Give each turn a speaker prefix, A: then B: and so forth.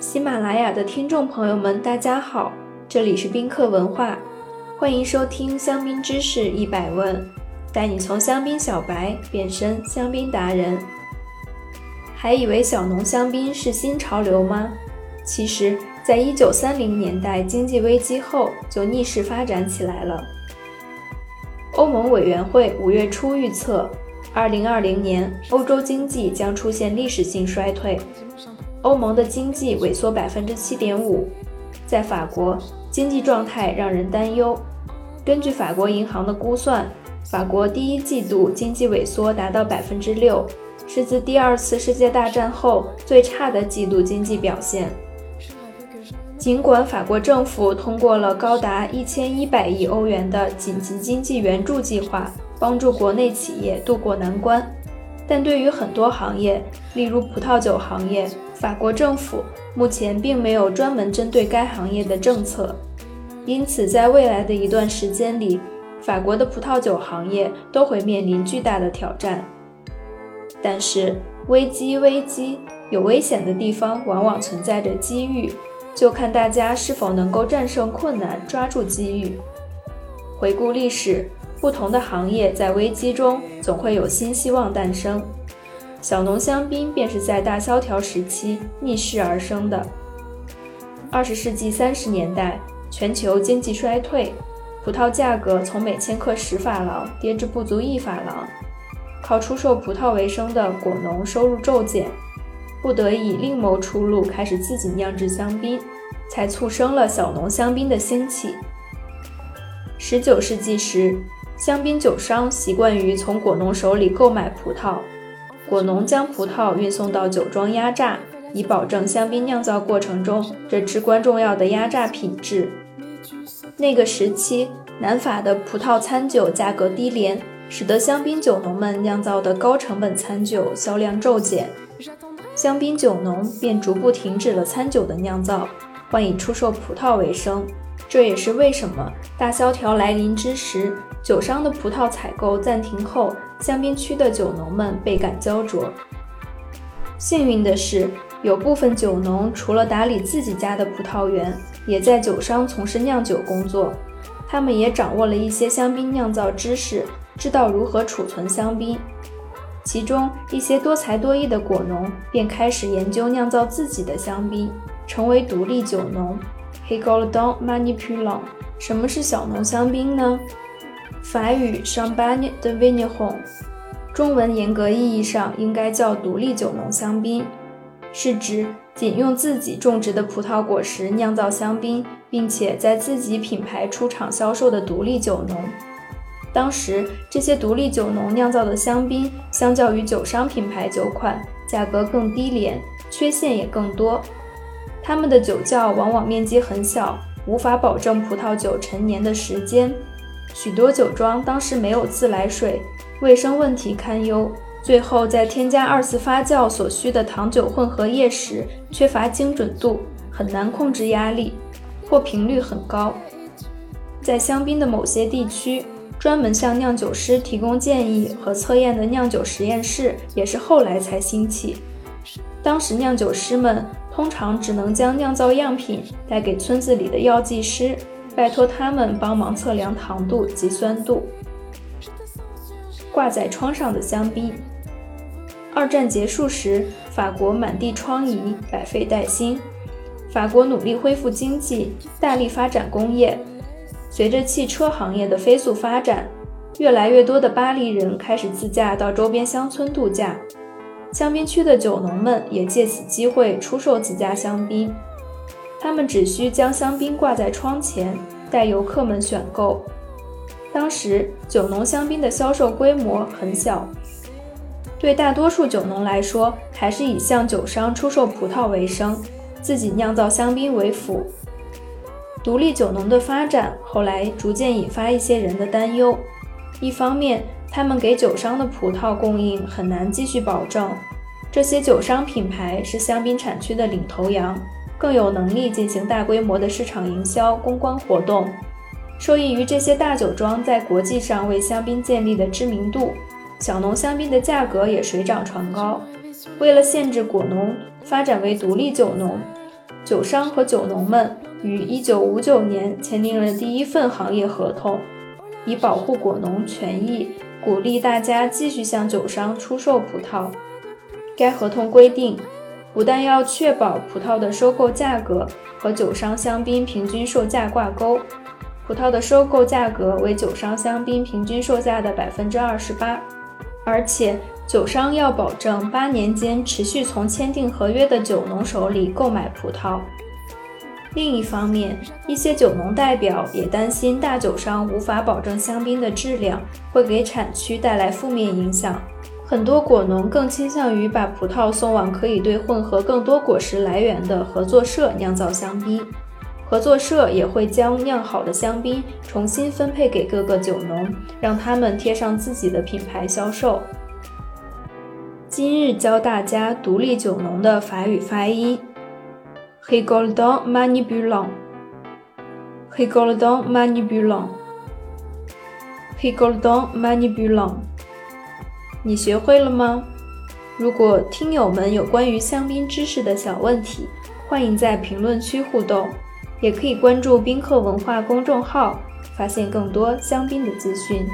A: 喜马拉雅的听众朋友们，大家好，这里是宾客文化，欢迎收听香槟知识一百问，带你从香槟小白变身香槟达人。还以为小农香槟是新潮流吗？其实，在一九三零年代经济危机后，就逆势发展起来了。欧盟委员会五月初预测，二零二零年欧洲经济将出现历史性衰退。欧盟的经济萎缩百分之七点五，在法国经济状态让人担忧。根据法国银行的估算，法国第一季度经济萎缩达到百分之六，是自第二次世界大战后最差的季度经济表现。尽管法国政府通过了高达一千一百亿欧元的紧急经济援助计划，帮助国内企业渡过难关。但对于很多行业，例如葡萄酒行业，法国政府目前并没有专门针对该行业的政策，因此在未来的一段时间里，法国的葡萄酒行业都会面临巨大的挑战。但是，危机危机有危险的地方，往往存在着机遇，就看大家是否能够战胜困难，抓住机遇。回顾历史。不同的行业在危机中总会有新希望诞生，小农香槟便是在大萧条时期逆势而生的。二十世纪三十年代，全球经济衰退，葡萄价格从每千克十法郎跌至不足一法郎，靠出售葡萄为生的果农收入骤减，不得已另谋出路，开始自己酿制香槟，才促生了小农香槟的兴起。十九世纪时。香槟酒商习惯于从果农手里购买葡萄，果农将葡萄运送到酒庄压榨，以保证香槟酿造过程中这至关重要的压榨品质。那个时期，南法的葡萄餐酒价格低廉，使得香槟酒农们酿造的高成本餐酒销量骤减，香槟酒农便逐步停止了餐酒的酿造，换以出售葡萄为生。这也是为什么大萧条来临之时。酒商的葡萄采购暂停后，香槟区的酒农们倍感焦灼。幸运的是，有部分酒农除了打理自己家的葡萄园，也在酒商从事酿酒工作。他们也掌握了一些香槟酿造知识，知道如何储存香槟。其中一些多才多艺的果农便开始研究酿造自己的香槟，成为独立酒农。h e g o l d o n many p u l o n 什么是小农香槟呢？法语 Champagne de Vigneron，中文严格意义上应该叫独立酒农香槟，是指仅用自己种植的葡萄果实酿造香槟，并且在自己品牌出厂销售的独立酒农。当时这些独立酒农酿造的香槟，相较于酒商品牌酒款，价格更低廉，缺陷也更多。他们的酒窖往往面积很小，无法保证葡萄酒陈年的时间。许多酒庄当时没有自来水，卫生问题堪忧。最后，在添加二次发酵所需的糖酒混合液时，缺乏精准度，很难控制压力，或频率很高。在香槟的某些地区，专门向酿酒师提供建议和测验的酿酒实验室也是后来才兴起。当时，酿酒师们通常只能将酿造样品带给村子里的药剂师。拜托他们帮忙测量糖度及酸度。挂在窗上的香槟。二战结束时，法国满地疮痍，百废待兴。法国努力恢复经济，大力发展工业。随着汽车行业的飞速发展，越来越多的巴黎人开始自驾到周边乡村度假。香槟区的酒农们也借此机会出售自家香槟。他们只需将香槟挂在窗前，带游客们选购。当时酒农香槟的销售规模很小，对大多数酒农来说，还是以向酒商出售葡萄为生，自己酿造香槟为辅。独立酒农的发展后来逐渐引发一些人的担忧：一方面，他们给酒商的葡萄供应很难继续保证；这些酒商品牌是香槟产区的领头羊。更有能力进行大规模的市场营销、公关活动，受益于这些大酒庄在国际上为香槟建立的知名度，小农香槟的价格也水涨船高。为了限制果农发展为独立酒农，酒商和酒农们于1959年签订了第一份行业合同，以保护果农权益，鼓励大家继续向酒商出售葡萄。该合同规定，不但要确保葡萄的收购价格和酒商香槟平均售价挂钩，葡萄的收购价格为酒商香槟平均售价的百分之二十八，而且。酒商要保证八年间持续从签订合约的酒农手里购买葡萄。另一方面，一些酒农代表也担心大酒商无法保证香槟的质量，会给产区带来负面影响。很多果农更倾向于把葡萄送往可以对混合更多果实来源的合作社酿造香槟，合作社也会将酿好的香槟重新分配给各个酒农，让他们贴上自己的品牌销售。今日教大家独立酒农的法语发音 h i g o l d o n Manibulant，Rigoldon Manibulant，Rigoldon Manibulant。你学会了吗？如果听友们有关于香槟知识的小问题，欢迎在评论区互动，也可以关注宾客文化公众号，发现更多香槟的资讯。